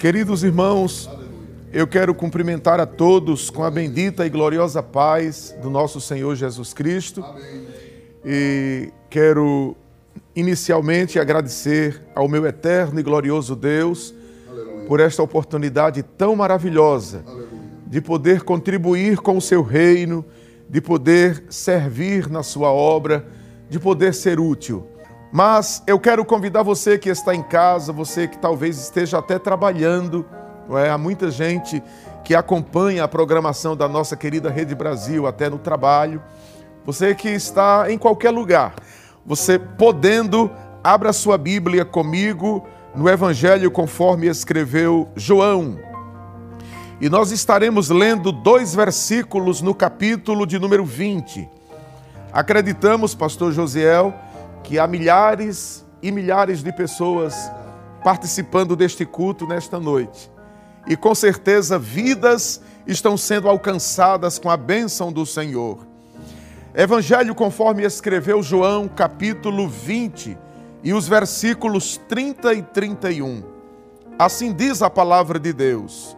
Queridos irmãos, eu quero cumprimentar a todos com a bendita e gloriosa paz do nosso Senhor Jesus Cristo. E quero inicialmente agradecer ao meu eterno e glorioso Deus por esta oportunidade tão maravilhosa de poder contribuir com o seu reino, de poder servir na sua obra, de poder ser útil. Mas eu quero convidar você que está em casa, você que talvez esteja até trabalhando, não é? há muita gente que acompanha a programação da nossa querida Rede Brasil até no trabalho. Você que está em qualquer lugar, você podendo, abra sua Bíblia comigo no Evangelho conforme escreveu João. E nós estaremos lendo dois versículos no capítulo de número 20. Acreditamos, pastor Josiel, que há milhares e milhares de pessoas participando deste culto nesta noite. E com certeza vidas estão sendo alcançadas com a bênção do Senhor. Evangelho conforme escreveu João, capítulo 20, e os versículos 30 e 31. Assim diz a palavra de Deus.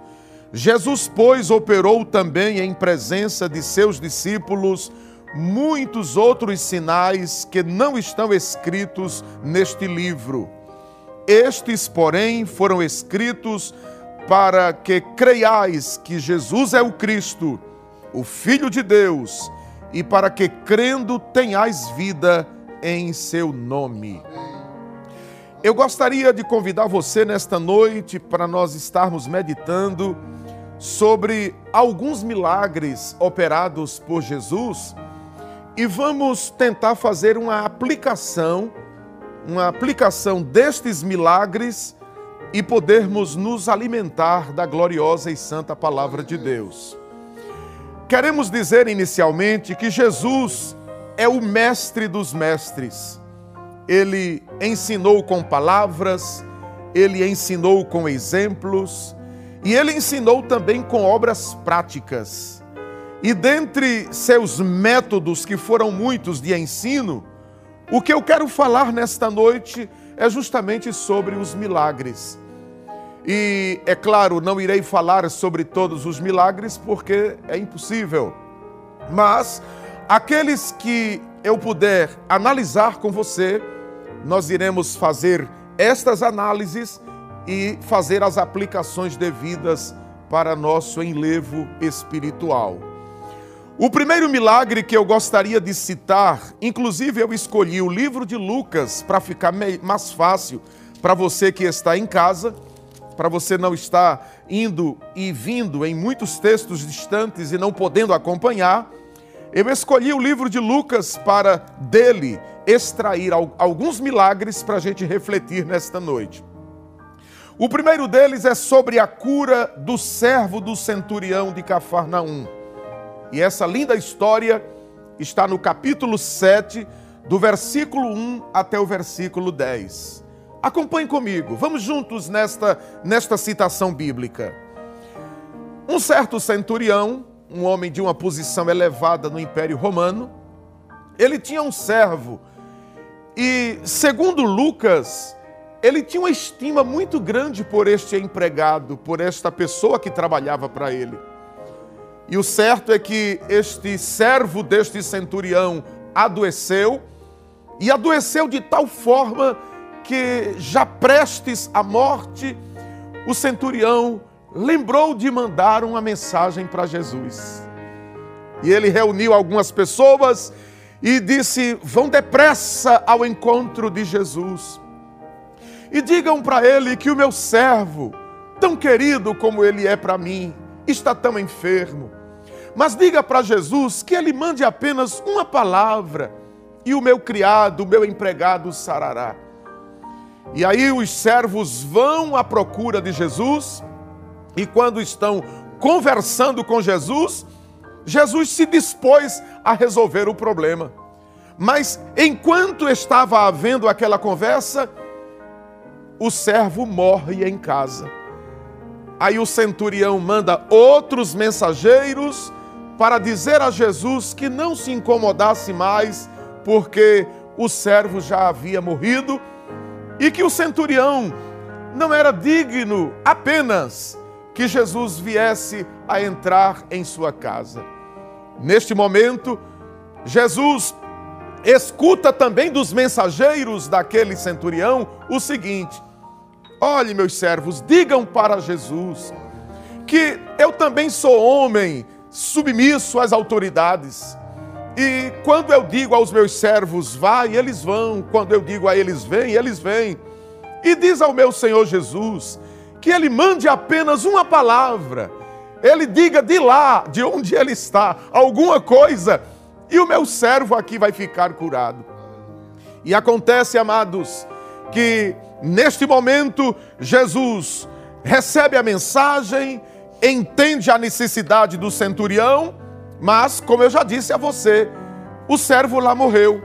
Jesus, pois, operou também em presença de seus discípulos muitos outros sinais que não estão escritos neste livro. Estes, porém, foram escritos para que creiais que Jesus é o Cristo, o Filho de Deus, e para que, crendo, tenhais vida em seu nome. Eu gostaria de convidar você nesta noite para nós estarmos meditando sobre alguns milagres operados por Jesus e vamos tentar fazer uma aplicação, uma aplicação destes milagres e podermos nos alimentar da gloriosa e santa palavra de Deus. Queremos dizer inicialmente que Jesus é o mestre dos mestres. Ele ensinou com palavras, ele ensinou com exemplos e ele ensinou também com obras práticas. E dentre seus métodos, que foram muitos de ensino, o que eu quero falar nesta noite é justamente sobre os milagres. E é claro, não irei falar sobre todos os milagres porque é impossível. Mas aqueles que eu puder analisar com você, nós iremos fazer estas análises e fazer as aplicações devidas para nosso enlevo espiritual. O primeiro milagre que eu gostaria de citar, inclusive eu escolhi o livro de Lucas para ficar mais fácil para você que está em casa, para você não estar indo e vindo em muitos textos distantes e não podendo acompanhar. Eu escolhi o livro de Lucas para dele extrair alguns milagres para a gente refletir nesta noite. O primeiro deles é sobre a cura do servo do centurião de Cafarnaum. E essa linda história está no capítulo 7, do versículo 1 até o versículo 10. Acompanhe comigo, vamos juntos nesta, nesta citação bíblica. Um certo centurião, um homem de uma posição elevada no Império Romano, ele tinha um servo e, segundo Lucas, ele tinha uma estima muito grande por este empregado, por esta pessoa que trabalhava para ele. E o certo é que este servo deste centurião adoeceu, e adoeceu de tal forma que, já prestes à morte, o centurião lembrou de mandar uma mensagem para Jesus. E ele reuniu algumas pessoas e disse: Vão depressa ao encontro de Jesus. E digam para ele que o meu servo, tão querido como ele é para mim, está tão enfermo. Mas diga para Jesus que ele mande apenas uma palavra e o meu criado, o meu empregado sarará. E aí os servos vão à procura de Jesus e quando estão conversando com Jesus, Jesus se dispôs a resolver o problema. Mas enquanto estava havendo aquela conversa, o servo morre em casa. Aí o centurião manda outros mensageiros para dizer a Jesus que não se incomodasse mais, porque o servo já havia morrido, e que o centurião não era digno apenas que Jesus viesse a entrar em sua casa. Neste momento, Jesus escuta também dos mensageiros daquele centurião o seguinte: Olhe, meus servos, digam para Jesus que eu também sou homem, submisso às autoridades. E quando eu digo aos meus servos, vai, eles vão. Quando eu digo a eles, vem, eles vêm. E diz ao meu Senhor Jesus que ele mande apenas uma palavra. Ele diga de lá, de onde ele está, alguma coisa, e o meu servo aqui vai ficar curado. E acontece, amados, que neste momento Jesus recebe a mensagem, entende a necessidade do centurião, mas, como eu já disse a você, o servo lá morreu.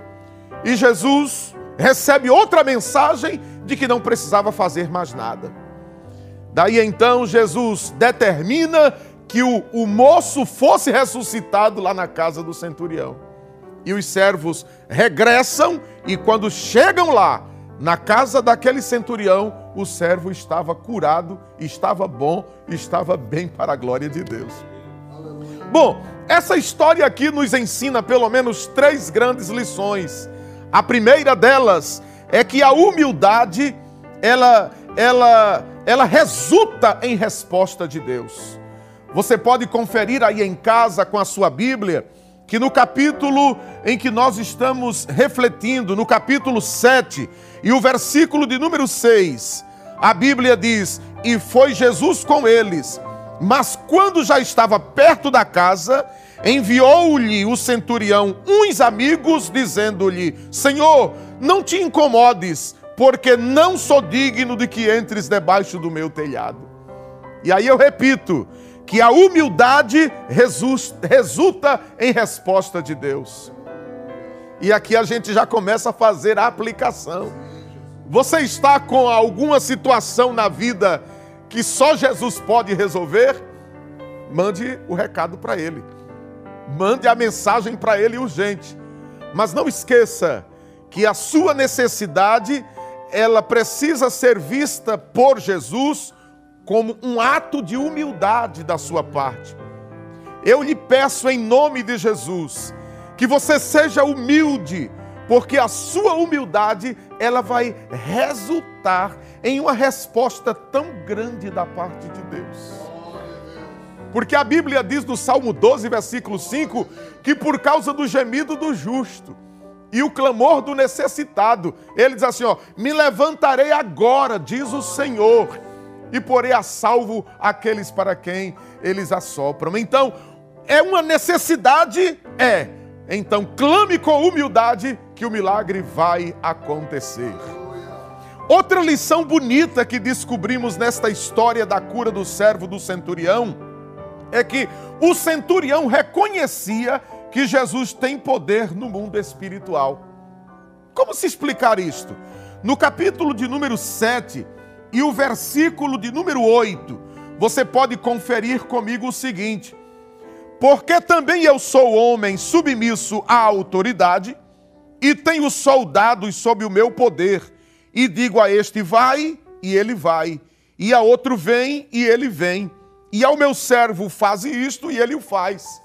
E Jesus recebe outra mensagem de que não precisava fazer mais nada. Daí então Jesus determina que o, o moço fosse ressuscitado lá na casa do centurião. E os servos regressam, e quando chegam lá, na casa daquele centurião, o servo estava curado, estava bom, estava bem para a glória de Deus. Bom, essa história aqui nos ensina pelo menos três grandes lições. A primeira delas é que a humildade, ela, ela, ela resulta em resposta de Deus. Você pode conferir aí em casa com a sua Bíblia, que no capítulo em que nós estamos refletindo, no capítulo 7 e o versículo de número 6, a Bíblia diz: E foi Jesus com eles, mas quando já estava perto da casa, enviou-lhe o centurião uns amigos, dizendo-lhe: Senhor, não te incomodes, porque não sou digno de que entres debaixo do meu telhado. E aí eu repito, que a humildade resulta em resposta de Deus. E aqui a gente já começa a fazer a aplicação. Você está com alguma situação na vida que só Jesus pode resolver? Mande o recado para ele. Mande a mensagem para ele urgente. Mas não esqueça que a sua necessidade ela precisa ser vista por Jesus como um ato de humildade da sua parte. Eu lhe peço em nome de Jesus que você seja humilde, porque a sua humildade ela vai resultar em uma resposta tão grande da parte de Deus. Porque a Bíblia diz no Salmo 12, versículo 5, que por causa do gemido do justo e o clamor do necessitado, ele diz assim: ó, me levantarei agora, diz o Senhor, e porei a salvo aqueles para quem eles assopram. Então, é uma necessidade? É. Então, clame com humildade que o milagre vai acontecer. Outra lição bonita que descobrimos nesta história da cura do servo do centurião é que o centurião reconhecia que Jesus tem poder no mundo espiritual. Como se explicar isto? No capítulo de número 7, e o versículo de número 8, você pode conferir comigo o seguinte: Porque também eu sou homem submisso à autoridade, e tenho soldados sob o meu poder, e digo a este vai, e ele vai, e a outro vem, e ele vem, e ao meu servo faze isto, e ele o faz.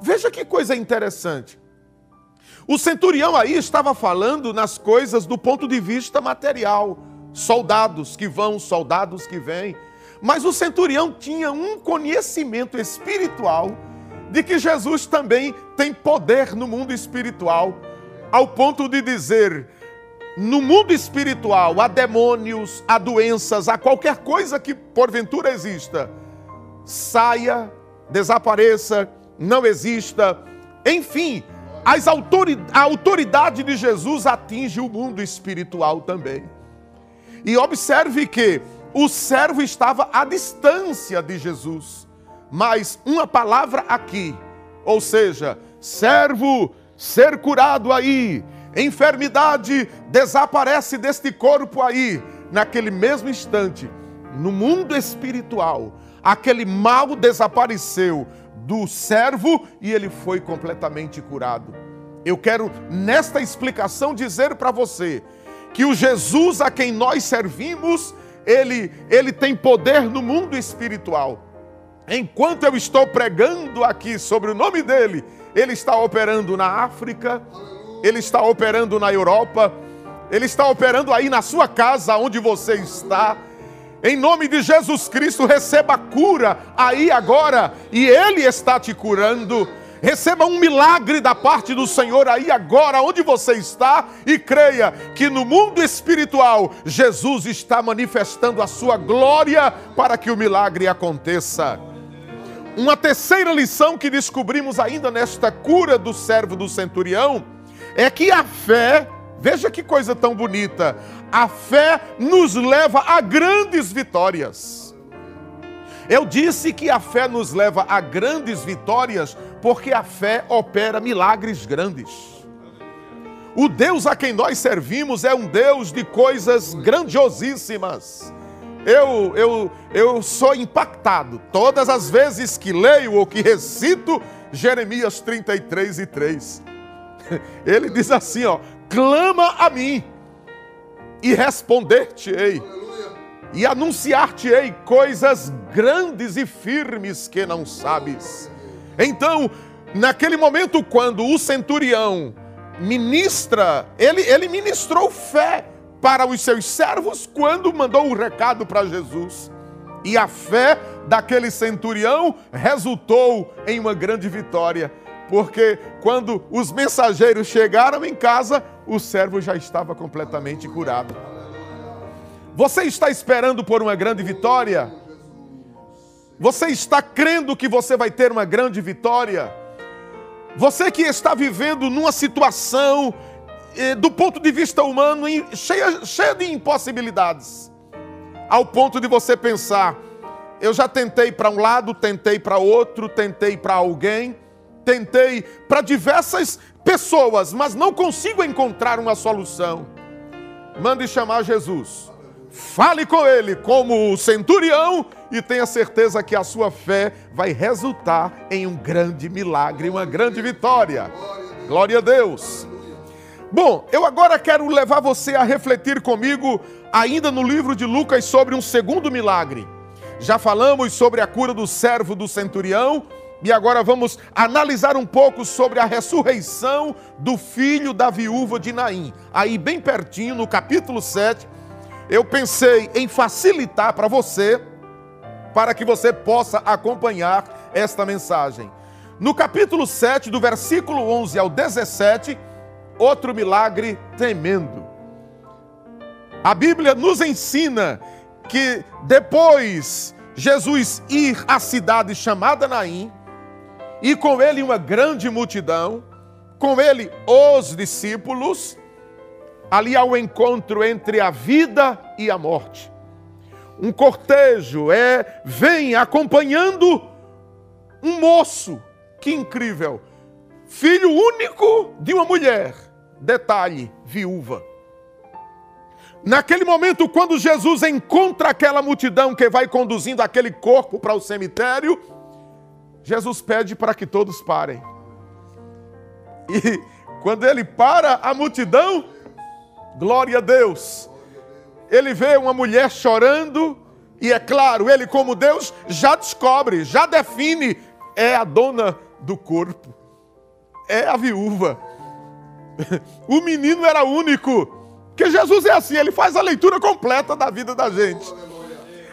Veja que coisa interessante. O centurião aí estava falando nas coisas do ponto de vista material soldados que vão, soldados que vêm. Mas o centurião tinha um conhecimento espiritual de que Jesus também tem poder no mundo espiritual, ao ponto de dizer: no mundo espiritual há demônios, há doenças, há qualquer coisa que porventura exista, saia, desapareça, não exista, enfim, a autoridade de Jesus atinge o mundo espiritual também. E observe que o servo estava à distância de Jesus. Mas uma palavra aqui, ou seja, servo, ser curado aí, enfermidade desaparece deste corpo aí, naquele mesmo instante, no mundo espiritual, aquele mal desapareceu do servo e ele foi completamente curado. Eu quero, nesta explicação, dizer para você que o Jesus a quem nós servimos, ele, ele tem poder no mundo espiritual. Enquanto eu estou pregando aqui sobre o nome dele, ele está operando na África, ele está operando na Europa, ele está operando aí na sua casa, onde você está. Em nome de Jesus Cristo, receba cura aí agora, e Ele está te curando. Receba um milagre da parte do Senhor aí agora, onde você está, e creia que no mundo espiritual Jesus está manifestando a sua glória para que o milagre aconteça. Uma terceira lição que descobrimos ainda nesta cura do servo do centurião é que a fé, veja que coisa tão bonita, a fé nos leva a grandes vitórias. Eu disse que a fé nos leva a grandes vitórias porque a fé opera milagres grandes. O Deus a quem nós servimos é um Deus de coisas grandiosíssimas. Eu, eu, eu sou impactado todas as vezes que leio ou que recito Jeremias 33 e 3. Ele diz assim, ó: clama a mim e responder-te-ei e anunciar-te-ei coisas grandes e firmes que não sabes. Então, naquele momento, quando o centurião ministra, ele, ele ministrou fé para os seus servos quando mandou o recado para Jesus. E a fé daquele centurião resultou em uma grande vitória, porque quando os mensageiros chegaram em casa, o servo já estava completamente curado. Você está esperando por uma grande vitória? Você está crendo que você vai ter uma grande vitória? Você que está vivendo numa situação, do ponto de vista humano, cheia, cheia de impossibilidades, ao ponto de você pensar: eu já tentei para um lado, tentei para outro, tentei para alguém, tentei para diversas pessoas, mas não consigo encontrar uma solução. Mande chamar Jesus. Fale com ele como o centurião e tenha certeza que a sua fé vai resultar em um grande milagre, uma grande vitória. Glória a Deus. Bom, eu agora quero levar você a refletir comigo, ainda no livro de Lucas, sobre um segundo milagre. Já falamos sobre a cura do servo do centurião e agora vamos analisar um pouco sobre a ressurreição do filho da viúva de Naim. Aí, bem pertinho, no capítulo 7, eu pensei em facilitar para você para que você possa acompanhar esta mensagem. No capítulo 7, do versículo 11 ao 17, outro milagre tremendo. A Bíblia nos ensina que depois Jesus ir à cidade chamada Naim, e com ele uma grande multidão, com ele os discípulos, ali ao encontro entre a vida e a morte um cortejo, é vem acompanhando um moço. Que incrível! Filho único de uma mulher. Detalhe, viúva. Naquele momento, quando Jesus encontra aquela multidão que vai conduzindo aquele corpo para o cemitério, Jesus pede para que todos parem. E quando ele para a multidão, glória a Deus, ele vê uma mulher chorando, e é claro, ele, como Deus, já descobre, já define, é a dona do corpo, é a viúva. O menino era único, porque Jesus é assim, ele faz a leitura completa da vida da gente.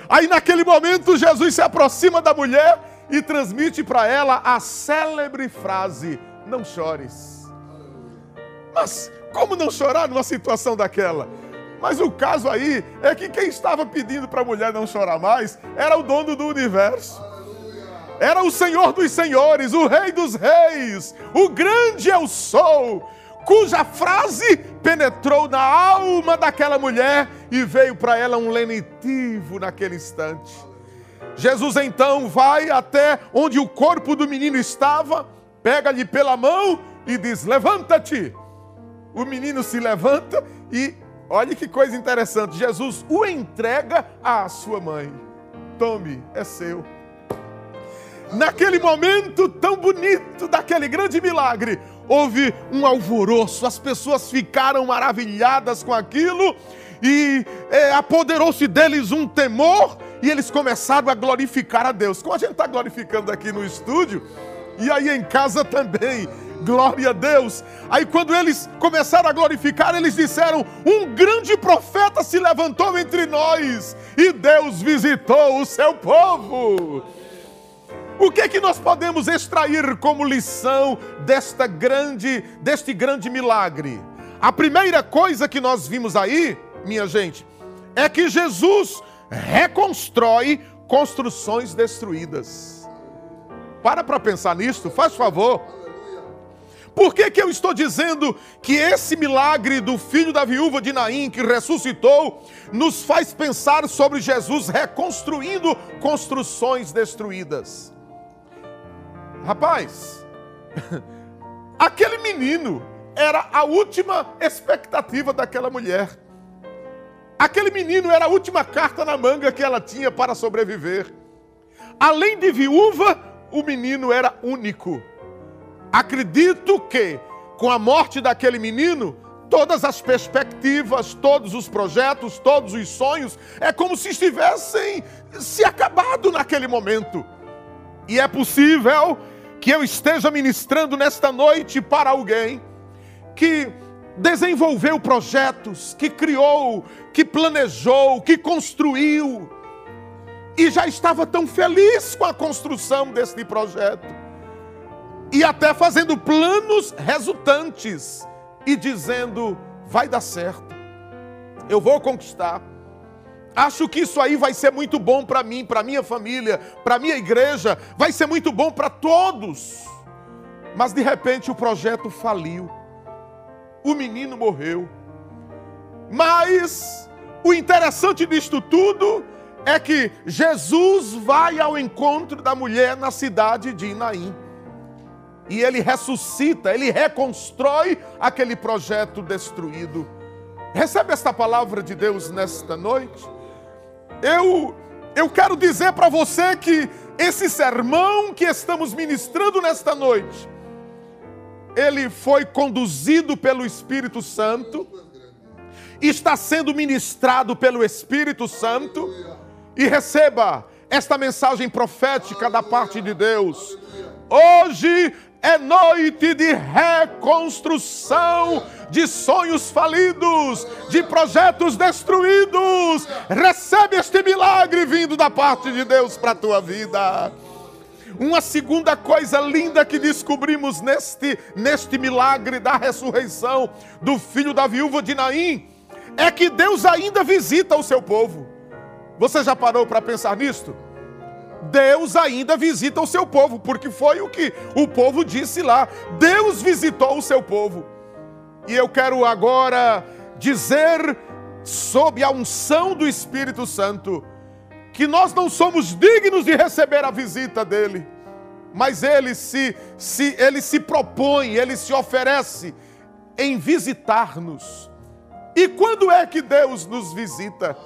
Aí naquele momento, Jesus se aproxima da mulher e transmite para ela a célebre frase: Não chores. Mas como não chorar numa situação daquela? Mas o caso aí é que quem estava pedindo para a mulher não chorar mais era o dono do universo. Era o Senhor dos Senhores, o Rei dos Reis, o grande eu sou, cuja frase penetrou na alma daquela mulher e veio para ela um lenitivo naquele instante. Jesus então vai até onde o corpo do menino estava, pega-lhe pela mão e diz: Levanta-te. O menino se levanta e Olha que coisa interessante. Jesus o entrega à sua mãe. Tome, é seu. Naquele momento tão bonito, daquele grande milagre, houve um alvoroço, as pessoas ficaram maravilhadas com aquilo e é, apoderou-se deles um temor e eles começaram a glorificar a Deus. Como a gente está glorificando aqui no estúdio, e aí em casa também. Glória a Deus. Aí quando eles começaram a glorificar, eles disseram: "Um grande profeta se levantou entre nós e Deus visitou o seu povo". O que é que nós podemos extrair como lição desta grande, deste grande milagre? A primeira coisa que nós vimos aí, minha gente, é que Jesus reconstrói construções destruídas. Para para pensar nisto, faz favor. Por que, que eu estou dizendo que esse milagre do filho da viúva de Naim, que ressuscitou, nos faz pensar sobre Jesus reconstruindo construções destruídas? Rapaz, aquele menino era a última expectativa daquela mulher. Aquele menino era a última carta na manga que ela tinha para sobreviver. Além de viúva, o menino era único. Acredito que, com a morte daquele menino, todas as perspectivas, todos os projetos, todos os sonhos, é como se estivessem se acabado naquele momento. E é possível que eu esteja ministrando nesta noite para alguém que desenvolveu projetos, que criou, que planejou, que construiu, e já estava tão feliz com a construção deste projeto, e até fazendo planos resultantes, e dizendo: vai dar certo, eu vou conquistar. Acho que isso aí vai ser muito bom para mim, para minha família, para minha igreja, vai ser muito bom para todos. Mas de repente o projeto faliu. O menino morreu. Mas o interessante disto tudo é que Jesus vai ao encontro da mulher na cidade de Inaim. E ele ressuscita, ele reconstrói aquele projeto destruído. Recebe esta palavra de Deus nesta noite? Eu, eu quero dizer para você que esse sermão que estamos ministrando nesta noite, ele foi conduzido pelo Espírito Santo, está sendo ministrado pelo Espírito Santo, e receba esta mensagem profética da parte de Deus. Hoje é noite de reconstrução de sonhos falidos, de projetos destruídos. Recebe este milagre vindo da parte de Deus para a tua vida. Uma segunda coisa linda que descobrimos neste, neste milagre da ressurreição do filho da viúva de Naim é que Deus ainda visita o seu povo. Você já parou para pensar nisto? Deus ainda visita o seu povo, porque foi o que o povo disse lá. Deus visitou o seu povo. E eu quero agora dizer, sob a unção do Espírito Santo, que nós não somos dignos de receber a visita dele, mas ele se, se, ele se propõe, ele se oferece em visitar-nos. E quando é que Deus nos visita?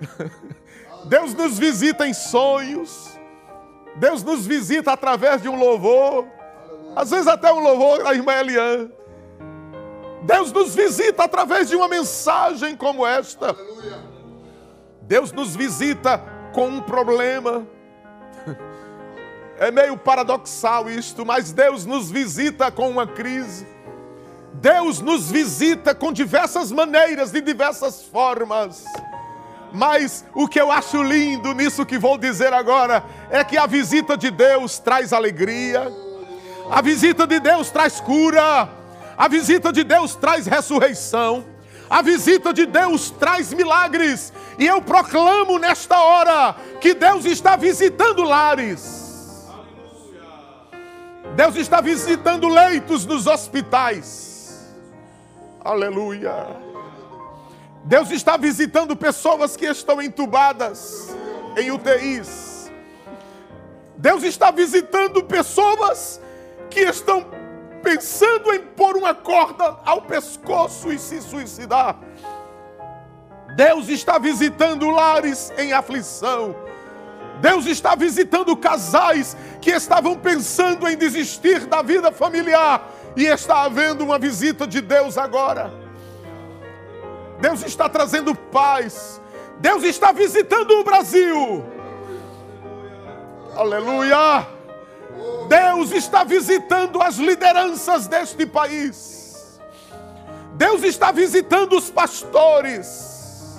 Deus nos visita em sonhos. Deus nos visita através de um louvor. Às vezes até um louvor da irmã Eliane. Deus nos visita através de uma mensagem como esta. Deus nos visita com um problema. É meio paradoxal isto, mas Deus nos visita com uma crise. Deus nos visita com diversas maneiras, de diversas formas. Mas o que eu acho lindo nisso que vou dizer agora é que a visita de Deus traz alegria, a visita de Deus traz cura, a visita de Deus traz ressurreição, a visita de Deus traz milagres. E eu proclamo nesta hora que Deus está visitando lares. Deus está visitando leitos nos hospitais. Aleluia. Deus está visitando pessoas que estão entubadas em UTIs. Deus está visitando pessoas que estão pensando em pôr uma corda ao pescoço e se suicidar. Deus está visitando lares em aflição. Deus está visitando casais que estavam pensando em desistir da vida familiar e está havendo uma visita de Deus agora. Deus está trazendo paz. Deus está visitando o Brasil. Aleluia. Deus está visitando as lideranças deste país. Deus está visitando os pastores.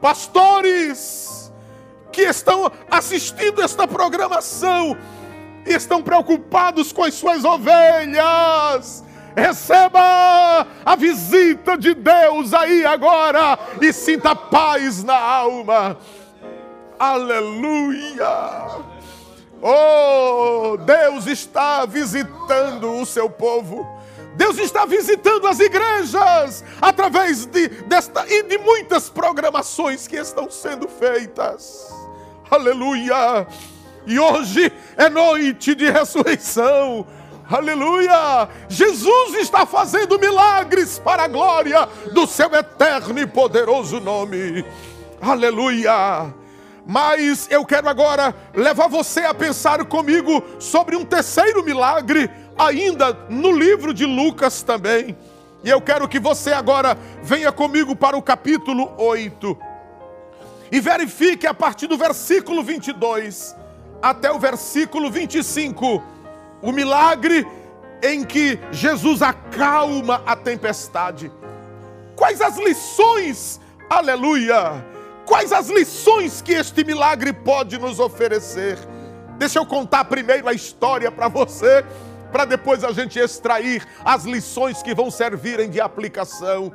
Pastores que estão assistindo esta programação e estão preocupados com as suas ovelhas. Receba a visita de Deus aí agora e sinta paz na alma. Aleluia! Oh, Deus está visitando o seu povo. Deus está visitando as igrejas através de, desta e de muitas programações que estão sendo feitas. Aleluia! E hoje é noite de ressurreição. Aleluia! Jesus está fazendo milagres para a glória do seu eterno e poderoso nome. Aleluia! Mas eu quero agora levar você a pensar comigo sobre um terceiro milagre, ainda no livro de Lucas também. E eu quero que você agora venha comigo para o capítulo 8 e verifique a partir do versículo 22 até o versículo 25 o milagre em que Jesus acalma a tempestade. Quais as lições, aleluia, quais as lições que este milagre pode nos oferecer? Deixa eu contar primeiro a história para você, para depois a gente extrair as lições que vão servirem de aplicação.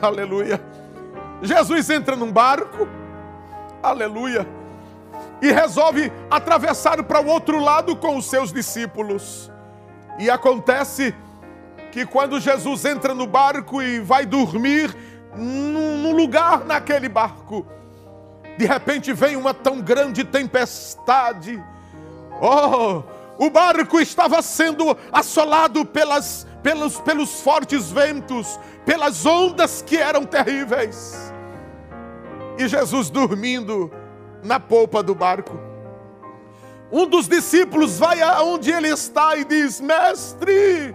Aleluia. Jesus entra num barco, aleluia e resolve atravessar para o outro lado com os seus discípulos. E acontece que quando Jesus entra no barco e vai dormir num lugar naquele barco, de repente vem uma tão grande tempestade. Oh, o barco estava sendo assolado pelas, pelos, pelos fortes ventos, pelas ondas que eram terríveis. E Jesus dormindo, na polpa do barco. Um dos discípulos vai aonde ele está e diz: Mestre,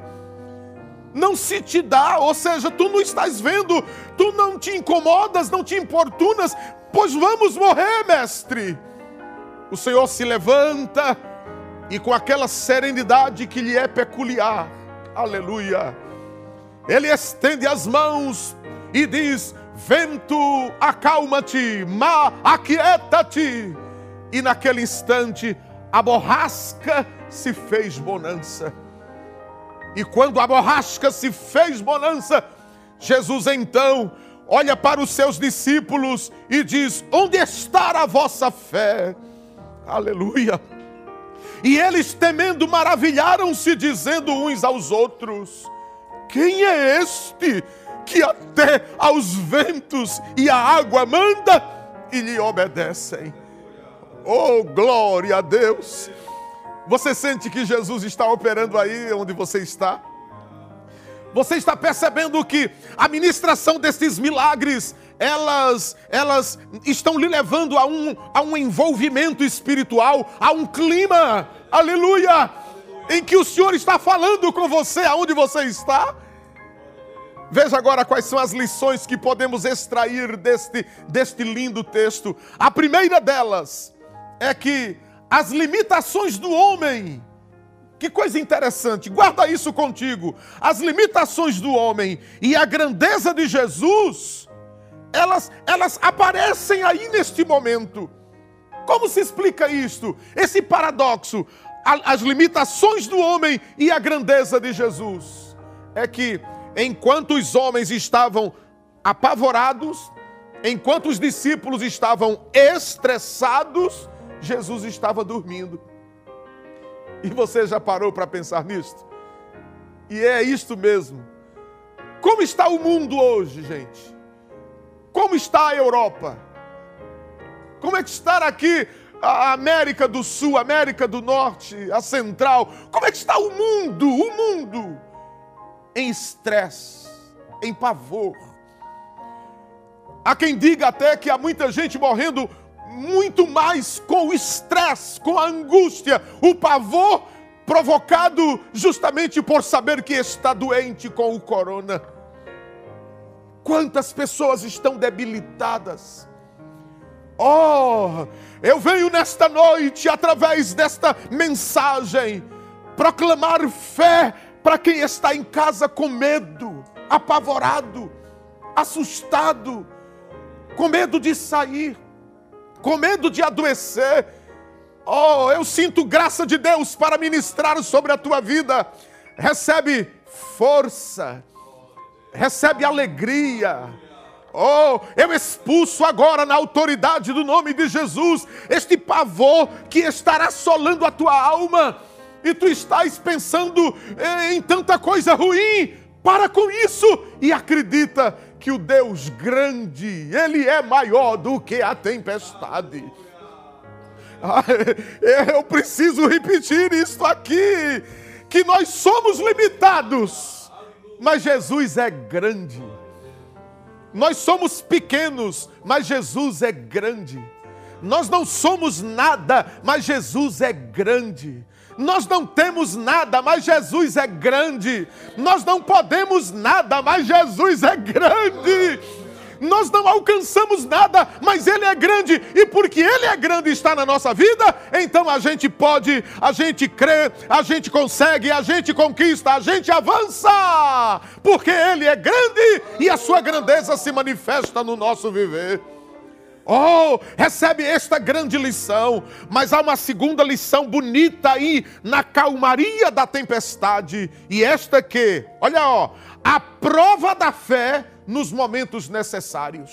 não se te dá, ou seja, tu não estás vendo, tu não te incomodas, não te importunas, pois vamos morrer, mestre. O Senhor se levanta e com aquela serenidade que lhe é peculiar, aleluia, ele estende as mãos e diz: vento, acalma-te, mar, aquieta-te. E naquele instante, a borrasca se fez bonança. E quando a borrasca se fez bonança, Jesus então olha para os seus discípulos e diz: Onde está a vossa fé? Aleluia. E eles, temendo, maravilharam-se, dizendo uns aos outros: Quem é este que até aos ventos e a água manda e lhe obedecem. Oh, glória a Deus! Você sente que Jesus está operando aí onde você está? Você está percebendo que a ministração desses milagres, elas, elas estão lhe levando a um, a um envolvimento espiritual, a um clima, aleluia, em que o Senhor está falando com você aonde você está. Veja agora quais são as lições que podemos extrair deste, deste lindo texto. A primeira delas é que as limitações do homem, que coisa interessante, guarda isso contigo. As limitações do homem e a grandeza de Jesus, elas, elas aparecem aí neste momento. Como se explica isto? Esse paradoxo, as limitações do homem e a grandeza de Jesus. É que enquanto os homens estavam apavorados, enquanto os discípulos estavam estressados, Jesus estava dormindo. E você já parou para pensar nisto? E é isto mesmo. Como está o mundo hoje, gente? Como está a Europa? Como é que está aqui a América do Sul, a América do Norte, a Central? Como é que está o mundo? O mundo em estresse, em pavor. Há quem diga até que há muita gente morrendo muito mais com o estresse, com a angústia, o pavor provocado justamente por saber que está doente com o corona. Quantas pessoas estão debilitadas? Oh, eu venho nesta noite, através desta mensagem, proclamar fé para quem está em casa com medo, apavorado, assustado, com medo de sair, com medo de adoecer. Oh, eu sinto graça de Deus para ministrar sobre a tua vida. Recebe força, recebe alegria Oh, eu expulso agora na autoridade do nome de Jesus este pavor que estará assolando a tua alma e tu estás pensando em tanta coisa ruim. Para com isso e acredita que o Deus grande, ele é maior do que a tempestade. Eu preciso repetir isso aqui, que nós somos limitados, mas Jesus é grande. Nós somos pequenos, mas Jesus é grande. Nós não somos nada, mas Jesus é grande. Nós não temos nada, mas Jesus é grande. Nós não podemos nada, mas Jesus é grande. Nós não alcançamos nada, mas Ele é grande, e porque Ele é grande e está na nossa vida, então a gente pode, a gente crê, a gente consegue, a gente conquista, a gente avança, porque Ele é grande e a Sua grandeza se manifesta no nosso viver. Oh, recebe esta grande lição, mas há uma segunda lição bonita aí na calmaria da tempestade, e esta que, olha, ó, a prova da fé nos momentos necessários.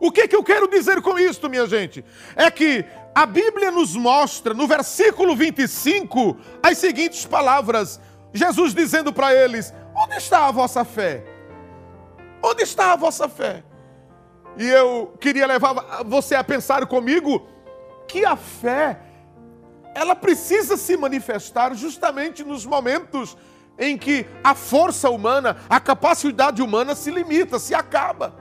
O que, que eu quero dizer com isto, minha gente? É que a Bíblia nos mostra, no versículo 25, as seguintes palavras: Jesus dizendo para eles: Onde está a vossa fé? Onde está a vossa fé? E eu queria levar você a pensar comigo que a fé, ela precisa se manifestar justamente nos momentos em que a força humana, a capacidade humana se limita, se acaba.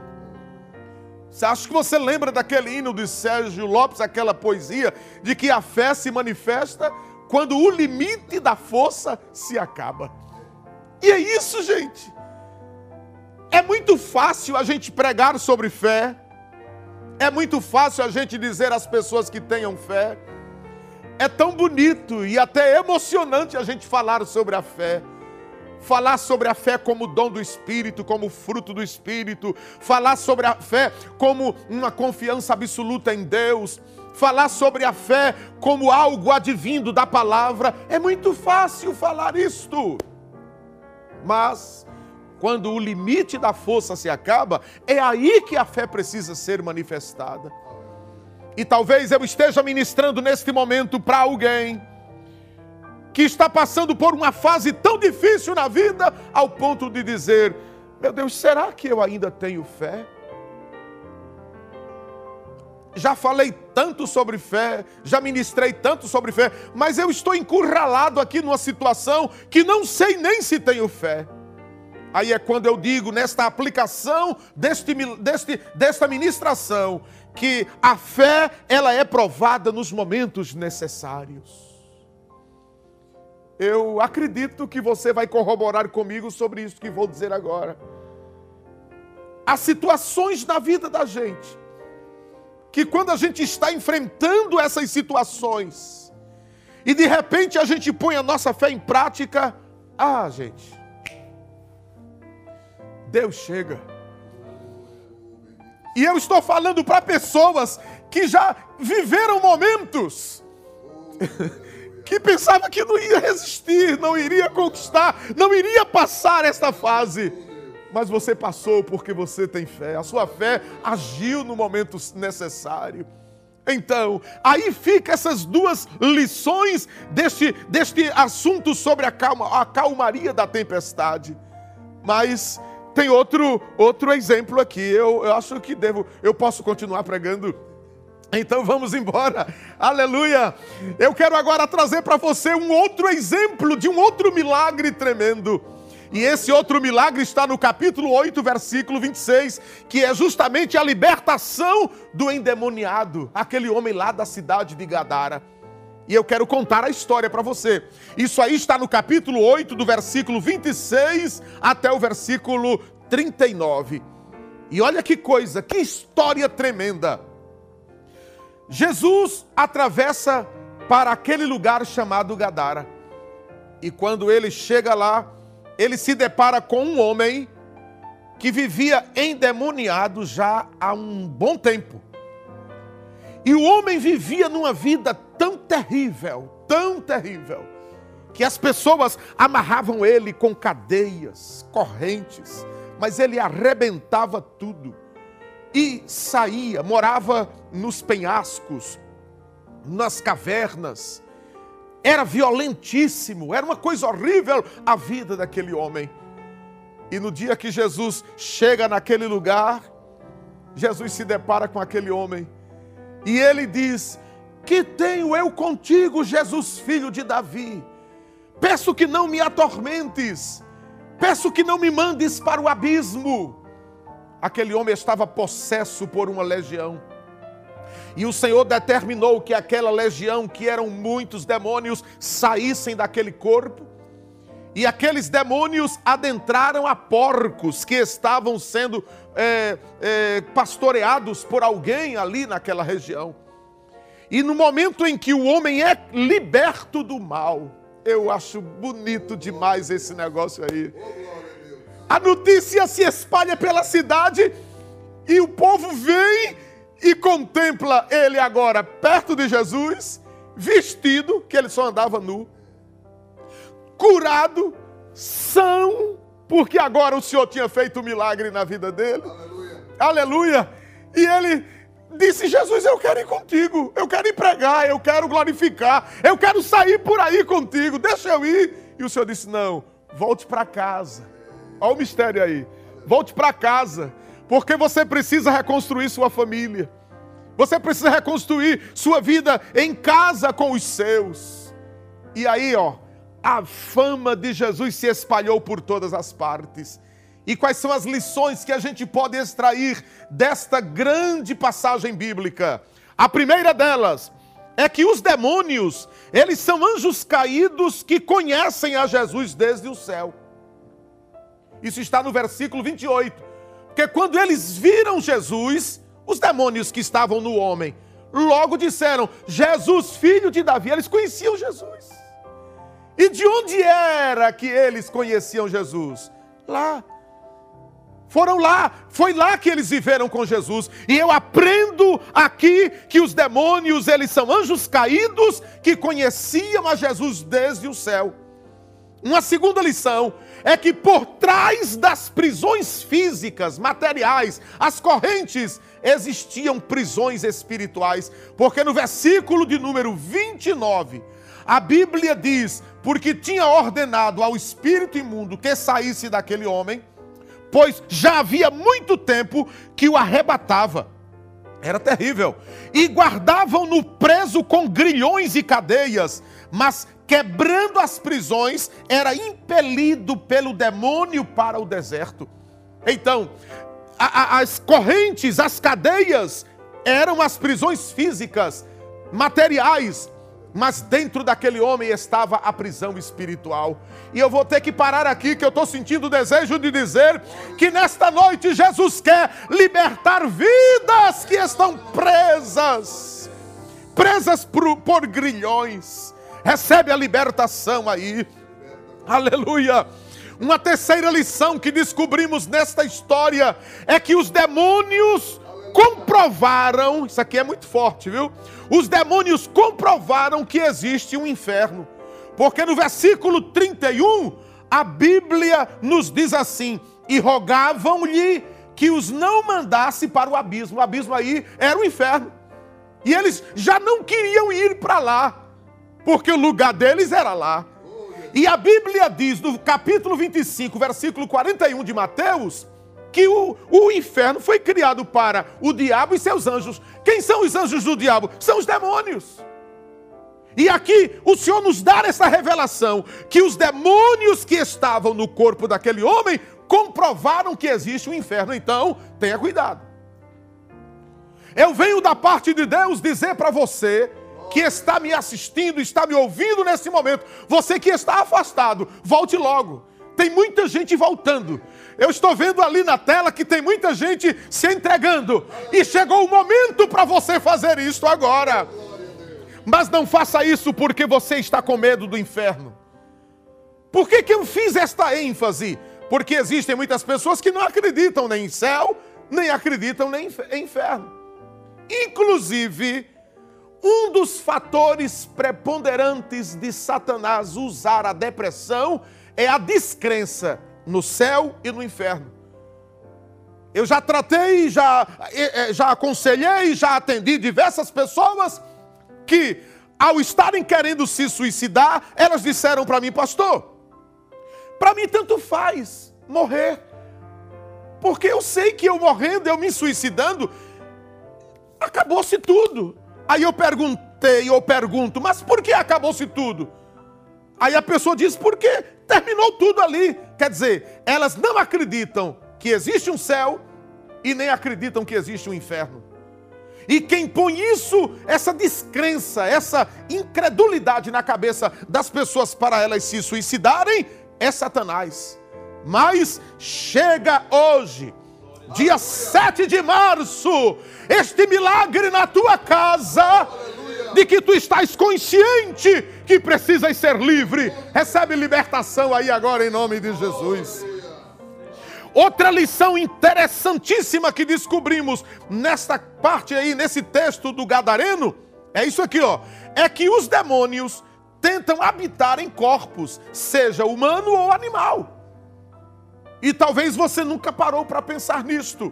Você acha que você lembra daquele hino de Sérgio Lopes, aquela poesia, de que a fé se manifesta quando o limite da força se acaba? E é isso, gente. É muito fácil a gente pregar sobre fé, é muito fácil a gente dizer às pessoas que tenham fé, é tão bonito e até emocionante a gente falar sobre a fé. Falar sobre a fé como dom do Espírito, como fruto do Espírito, falar sobre a fé como uma confiança absoluta em Deus, falar sobre a fé como algo advindo da palavra. É muito fácil falar isto. Mas, quando o limite da força se acaba, é aí que a fé precisa ser manifestada. E talvez eu esteja ministrando neste momento para alguém que está passando por uma fase tão difícil na vida, ao ponto de dizer: Meu Deus, será que eu ainda tenho fé? Já falei tanto sobre fé, já ministrei tanto sobre fé, mas eu estou encurralado aqui numa situação que não sei nem se tenho fé. Aí é quando eu digo, nesta aplicação deste, deste, desta ministração, que a fé ela é provada nos momentos necessários. Eu acredito que você vai corroborar comigo sobre isso que vou dizer agora. Há situações na vida da gente que quando a gente está enfrentando essas situações e de repente a gente põe a nossa fé em prática, ah, gente, Deus chega. E eu estou falando para pessoas que já viveram momentos que pensava que não ia resistir, não iria conquistar, não iria passar esta fase. Mas você passou porque você tem fé, a sua fé agiu no momento necessário. Então, aí fica essas duas lições deste, deste assunto sobre a, calma, a calmaria da tempestade. Mas tem outro, outro exemplo aqui. Eu, eu acho que devo, eu posso continuar pregando então vamos embora, aleluia. Eu quero agora trazer para você um outro exemplo de um outro milagre tremendo. E esse outro milagre está no capítulo 8, versículo 26, que é justamente a libertação do endemoniado, aquele homem lá da cidade de Gadara. E eu quero contar a história para você. Isso aí está no capítulo 8, do versículo 26 até o versículo 39. E olha que coisa, que história tremenda. Jesus atravessa para aquele lugar chamado Gadara. E quando ele chega lá, ele se depara com um homem que vivia endemoniado já há um bom tempo. E o homem vivia numa vida tão terrível, tão terrível, que as pessoas amarravam ele com cadeias, correntes, mas ele arrebentava tudo e saía, morava nos penhascos, nas cavernas. Era violentíssimo, era uma coisa horrível a vida daquele homem. E no dia que Jesus chega naquele lugar, Jesus se depara com aquele homem e ele diz: Que tenho eu contigo, Jesus, filho de Davi? Peço que não me atormentes, peço que não me mandes para o abismo. Aquele homem estava possesso por uma legião. E o Senhor determinou que aquela legião, que eram muitos demônios, saíssem daquele corpo. E aqueles demônios adentraram a porcos que estavam sendo é, é, pastoreados por alguém ali naquela região. E no momento em que o homem é liberto do mal, eu acho bonito demais esse negócio aí. A notícia se espalha pela cidade e o povo vem e contempla ele agora perto de Jesus, vestido, que ele só andava nu, curado, são, porque agora o Senhor tinha feito um milagre na vida dele. Aleluia. Aleluia. E ele disse: Jesus, eu quero ir contigo, eu quero ir pregar, eu quero glorificar, eu quero sair por aí contigo, deixa eu ir. E o Senhor disse: Não, volte para casa. Olha o mistério aí. Volte para casa, porque você precisa reconstruir sua família. Você precisa reconstruir sua vida em casa com os seus. E aí, ó, a fama de Jesus se espalhou por todas as partes. E quais são as lições que a gente pode extrair desta grande passagem bíblica? A primeira delas é que os demônios, eles são anjos caídos que conhecem a Jesus desde o céu. Isso está no versículo 28. Porque quando eles viram Jesus, os demônios que estavam no homem, logo disseram: Jesus, filho de Davi. Eles conheciam Jesus. E de onde era que eles conheciam Jesus? Lá. Foram lá, foi lá que eles viveram com Jesus. E eu aprendo aqui que os demônios, eles são anjos caídos que conheciam a Jesus desde o céu. Uma segunda lição é que por trás das prisões físicas, materiais, as correntes, existiam prisões espirituais. Porque no versículo de número 29, a Bíblia diz: porque tinha ordenado ao espírito imundo que saísse daquele homem, pois já havia muito tempo que o arrebatava. Era terrível. E guardavam-no preso com grilhões e cadeias, mas quebrando as prisões, era impelido pelo demônio para o deserto. Então, a, a, as correntes, as cadeias, eram as prisões físicas, materiais, mas dentro daquele homem estava a prisão espiritual. E eu vou ter que parar aqui, que eu estou sentindo o desejo de dizer que nesta noite Jesus quer libertar vidas que estão presas presas por, por grilhões. Recebe a libertação aí. Aleluia. Uma terceira lição que descobrimos nesta história é que os demônios comprovaram, isso aqui é muito forte, viu? Os demônios comprovaram que existe um inferno. Porque no versículo 31, a Bíblia nos diz assim: e rogavam-lhe que os não mandasse para o abismo. O abismo aí era o inferno. E eles já não queriam ir para lá, porque o lugar deles era lá. E a Bíblia diz no capítulo 25, versículo 41 de Mateus, que o, o inferno foi criado para o diabo e seus anjos. Quem são os anjos do diabo? São os demônios. E aqui o Senhor nos dá essa revelação: que os demônios que estavam no corpo daquele homem comprovaram que existe um inferno. Então, tenha cuidado. Eu venho da parte de Deus dizer para você que está me assistindo, está me ouvindo nesse momento, você que está afastado, volte logo tem muita gente voltando. Eu estou vendo ali na tela que tem muita gente se entregando. E chegou o momento para você fazer isso agora. Mas não faça isso porque você está com medo do inferno. Por que, que eu fiz esta ênfase? Porque existem muitas pessoas que não acreditam nem em céu, nem acreditam nem em inferno. Inclusive, um dos fatores preponderantes de Satanás usar a depressão é a descrença no céu e no inferno. Eu já tratei, já, já aconselhei, já atendi diversas pessoas que, ao estarem querendo se suicidar, elas disseram para mim, pastor, para mim tanto faz morrer, porque eu sei que eu morrendo, eu me suicidando, acabou-se tudo. Aí eu perguntei, eu pergunto, mas por que acabou-se tudo? Aí a pessoa diz, porque terminou tudo ali. Quer dizer, elas não acreditam que existe um céu e nem acreditam que existe um inferno. E quem põe isso, essa descrença, essa incredulidade na cabeça das pessoas para elas se suicidarem, é Satanás. Mas chega hoje dia 7 de março, este milagre na tua casa, de que tu estás consciente que precisas ser livre. Recebe libertação aí agora em nome de Jesus. Outra lição interessantíssima que descobrimos nesta parte aí, nesse texto do Gadareno, é isso aqui, ó. É que os demônios tentam habitar em corpos, seja humano ou animal. E talvez você nunca parou para pensar nisto,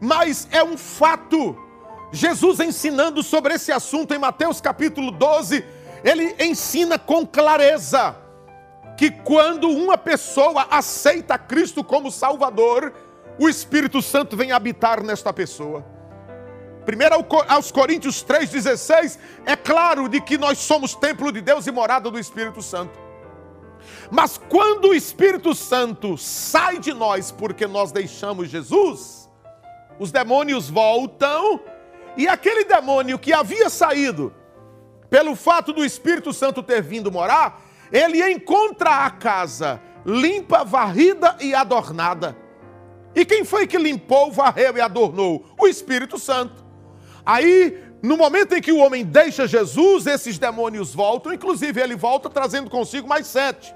mas é um fato. Jesus ensinando sobre esse assunto em Mateus capítulo 12, ele ensina com clareza que quando uma pessoa aceita Cristo como Salvador, o Espírito Santo vem habitar nesta pessoa. Primeiro aos Coríntios 3,16, é claro de que nós somos templo de Deus e morada do Espírito Santo. Mas quando o Espírito Santo sai de nós porque nós deixamos Jesus, os demônios voltam e aquele demônio que havia saído pelo fato do Espírito Santo ter vindo morar, ele encontra a casa limpa, varrida e adornada. E quem foi que limpou, varreu e adornou? O Espírito Santo. Aí, no momento em que o homem deixa Jesus, esses demônios voltam, inclusive ele volta trazendo consigo mais sete.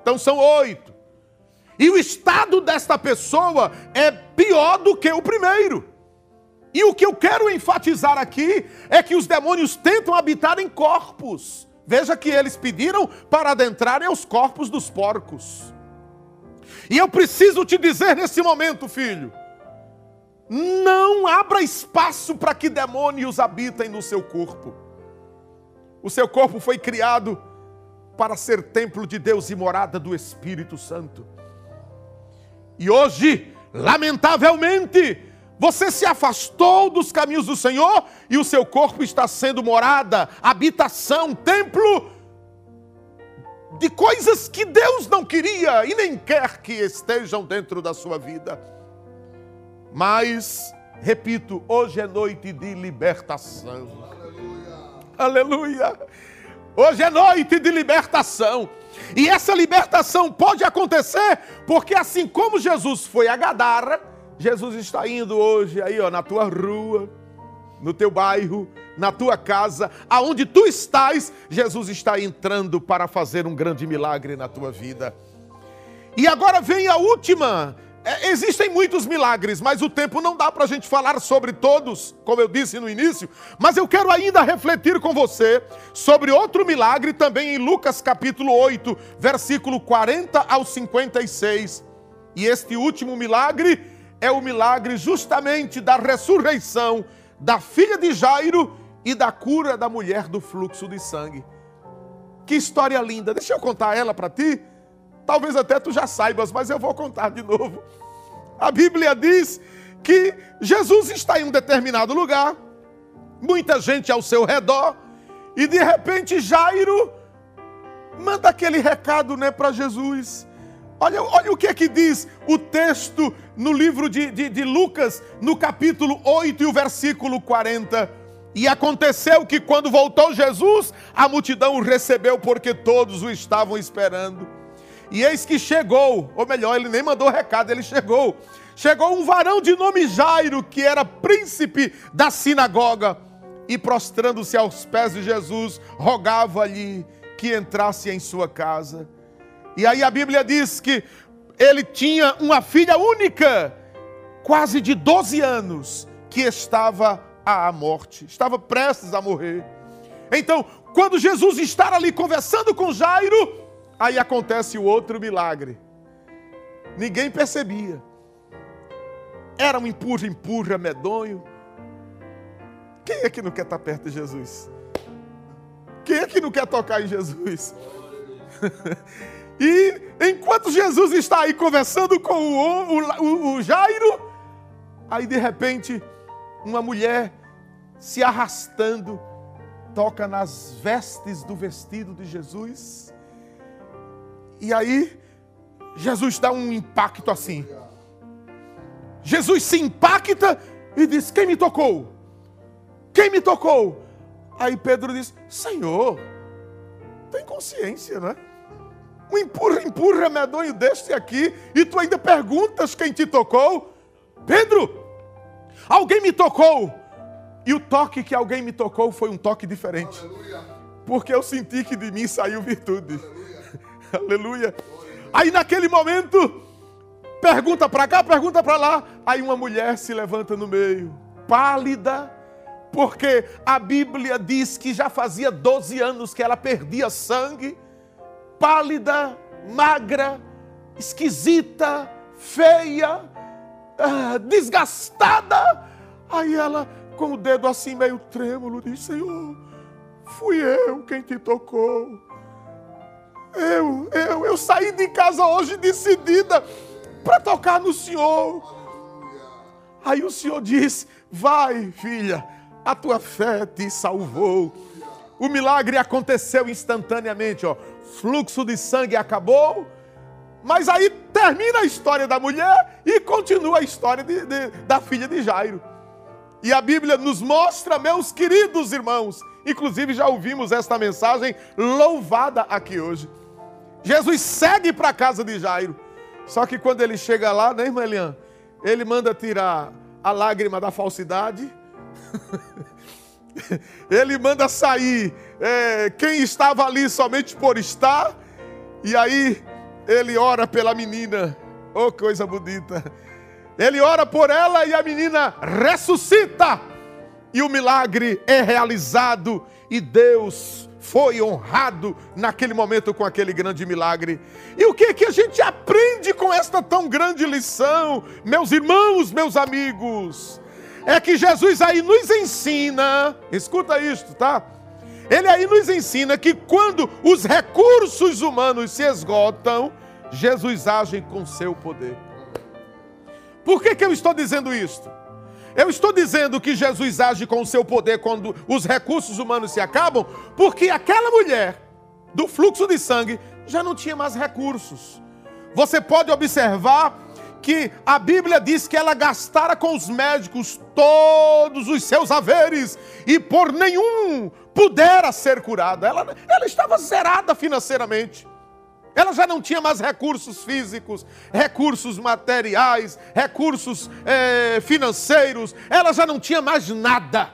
Então são oito. E o estado desta pessoa é pior do que o primeiro. E o que eu quero enfatizar aqui é que os demônios tentam habitar em corpos. Veja que eles pediram para adentrarem aos corpos dos porcos. E eu preciso te dizer nesse momento, filho, não abra espaço para que demônios habitem no seu corpo. O seu corpo foi criado para ser templo de Deus e morada do Espírito Santo. E hoje, lamentavelmente, você se afastou dos caminhos do Senhor e o seu corpo está sendo morada, habitação, templo de coisas que Deus não queria e nem quer que estejam dentro da sua vida. Mas, repito, hoje é noite de libertação. Aleluia. Aleluia. Hoje é noite de libertação. E essa libertação pode acontecer porque assim como Jesus foi a Gadara, Jesus está indo hoje aí, ó, na tua rua, no teu bairro, na tua casa, aonde tu estás, Jesus está entrando para fazer um grande milagre na tua vida. E agora vem a última é, existem muitos milagres, mas o tempo não dá para a gente falar sobre todos, como eu disse no início. Mas eu quero ainda refletir com você sobre outro milagre também em Lucas capítulo 8, versículo 40 ao 56. E este último milagre é o milagre justamente da ressurreição da filha de Jairo e da cura da mulher do fluxo de sangue. Que história linda! Deixa eu contar ela para ti. Talvez até tu já saibas, mas eu vou contar de novo. A Bíblia diz que Jesus está em um determinado lugar, muita gente ao seu redor, e de repente Jairo manda aquele recado né, para Jesus. Olha, olha o que é que diz o texto no livro de, de, de Lucas, no capítulo 8 e o versículo 40. E aconteceu que quando voltou Jesus, a multidão o recebeu porque todos o estavam esperando. E eis que chegou, ou melhor, ele nem mandou recado, ele chegou. Chegou um varão de nome Jairo, que era príncipe da sinagoga, e prostrando-se aos pés de Jesus, rogava-lhe que entrasse em sua casa. E aí a Bíblia diz que ele tinha uma filha única, quase de 12 anos, que estava à morte, estava prestes a morrer. Então, quando Jesus está ali conversando com Jairo, Aí acontece o outro milagre. Ninguém percebia. Era um empurra, empurra medonho. Quem é que não quer estar perto de Jesus? Quem é que não quer tocar em Jesus? e enquanto Jesus está aí conversando com o, o, o Jairo, aí de repente uma mulher se arrastando toca nas vestes do vestido de Jesus e aí, Jesus dá um impacto assim. Jesus se impacta e diz: Quem me tocou? Quem me tocou? Aí Pedro diz: Senhor, tem consciência, né? Um empurra, empurra medonho deste aqui, e tu ainda perguntas quem te tocou? Pedro, alguém me tocou. E o toque que alguém me tocou foi um toque diferente. Aleluia. Porque eu senti que de mim saiu virtude. Aleluia. Aleluia. Aí naquele momento, pergunta para cá, pergunta para lá. Aí uma mulher se levanta no meio, pálida, porque a Bíblia diz que já fazia 12 anos que ela perdia sangue, pálida, magra, esquisita, feia, ah, desgastada. Aí ela, com o dedo assim meio trêmulo, diz: Senhor, fui eu quem te tocou. Eu, eu, eu saí de casa hoje decidida para tocar no Senhor. Aí o Senhor diz: Vai, filha, a tua fé te salvou. O milagre aconteceu instantaneamente, ó. Fluxo de sangue acabou, mas aí termina a história da mulher e continua a história de, de, da filha de Jairo. E a Bíblia nos mostra, meus queridos irmãos, inclusive já ouvimos esta mensagem louvada aqui hoje. Jesus segue para a casa de Jairo. Só que quando ele chega lá, né, irmã Eliane? Ele manda tirar a lágrima da falsidade. ele manda sair é, quem estava ali somente por estar. E aí ele ora pela menina. Oh, coisa bonita. Ele ora por ela e a menina ressuscita. E o milagre é realizado. E Deus foi honrado naquele momento com aquele grande milagre. E o que que a gente aprende com esta tão grande lição, meus irmãos, meus amigos? É que Jesus aí nos ensina, escuta isto, tá? Ele aí nos ensina que quando os recursos humanos se esgotam, Jesus age com seu poder. Por que, que eu estou dizendo isto? Eu estou dizendo que Jesus age com o seu poder quando os recursos humanos se acabam, porque aquela mulher do fluxo de sangue já não tinha mais recursos. Você pode observar que a Bíblia diz que ela gastara com os médicos todos os seus haveres e por nenhum pudera ser curada. Ela, ela estava zerada financeiramente. Ela já não tinha mais recursos físicos, recursos materiais, recursos é, financeiros. Ela já não tinha mais nada,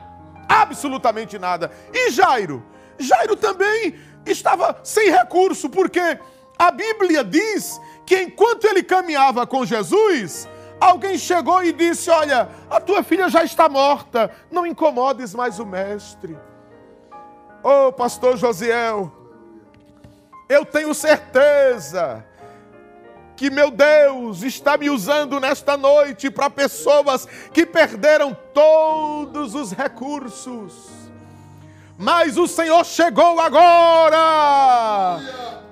absolutamente nada. E Jairo? Jairo também estava sem recurso, porque a Bíblia diz que enquanto ele caminhava com Jesus, alguém chegou e disse: Olha, a tua filha já está morta, não incomodes mais o mestre. Oh, pastor Josiel, eu tenho certeza que meu Deus está me usando nesta noite para pessoas que perderam todos os recursos. Mas o Senhor chegou agora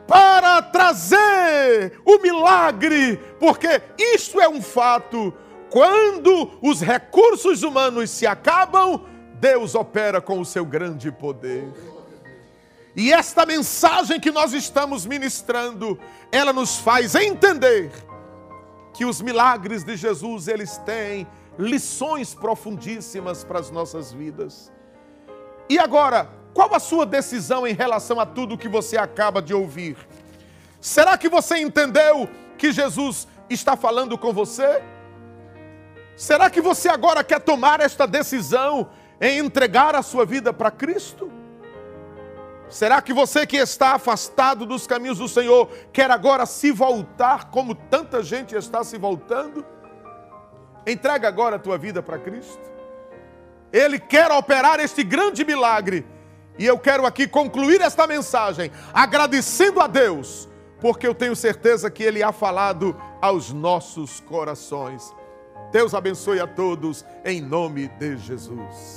para trazer o milagre, porque isso é um fato. Quando os recursos humanos se acabam, Deus opera com o seu grande poder. E esta mensagem que nós estamos ministrando, ela nos faz entender que os milagres de Jesus, eles têm lições profundíssimas para as nossas vidas. E agora, qual a sua decisão em relação a tudo que você acaba de ouvir? Será que você entendeu que Jesus está falando com você? Será que você agora quer tomar esta decisão em entregar a sua vida para Cristo? Será que você que está afastado dos caminhos do Senhor quer agora se voltar como tanta gente está se voltando? Entrega agora a tua vida para Cristo. Ele quer operar este grande milagre. E eu quero aqui concluir esta mensagem agradecendo a Deus, porque eu tenho certeza que Ele ha falado aos nossos corações. Deus abençoe a todos, em nome de Jesus.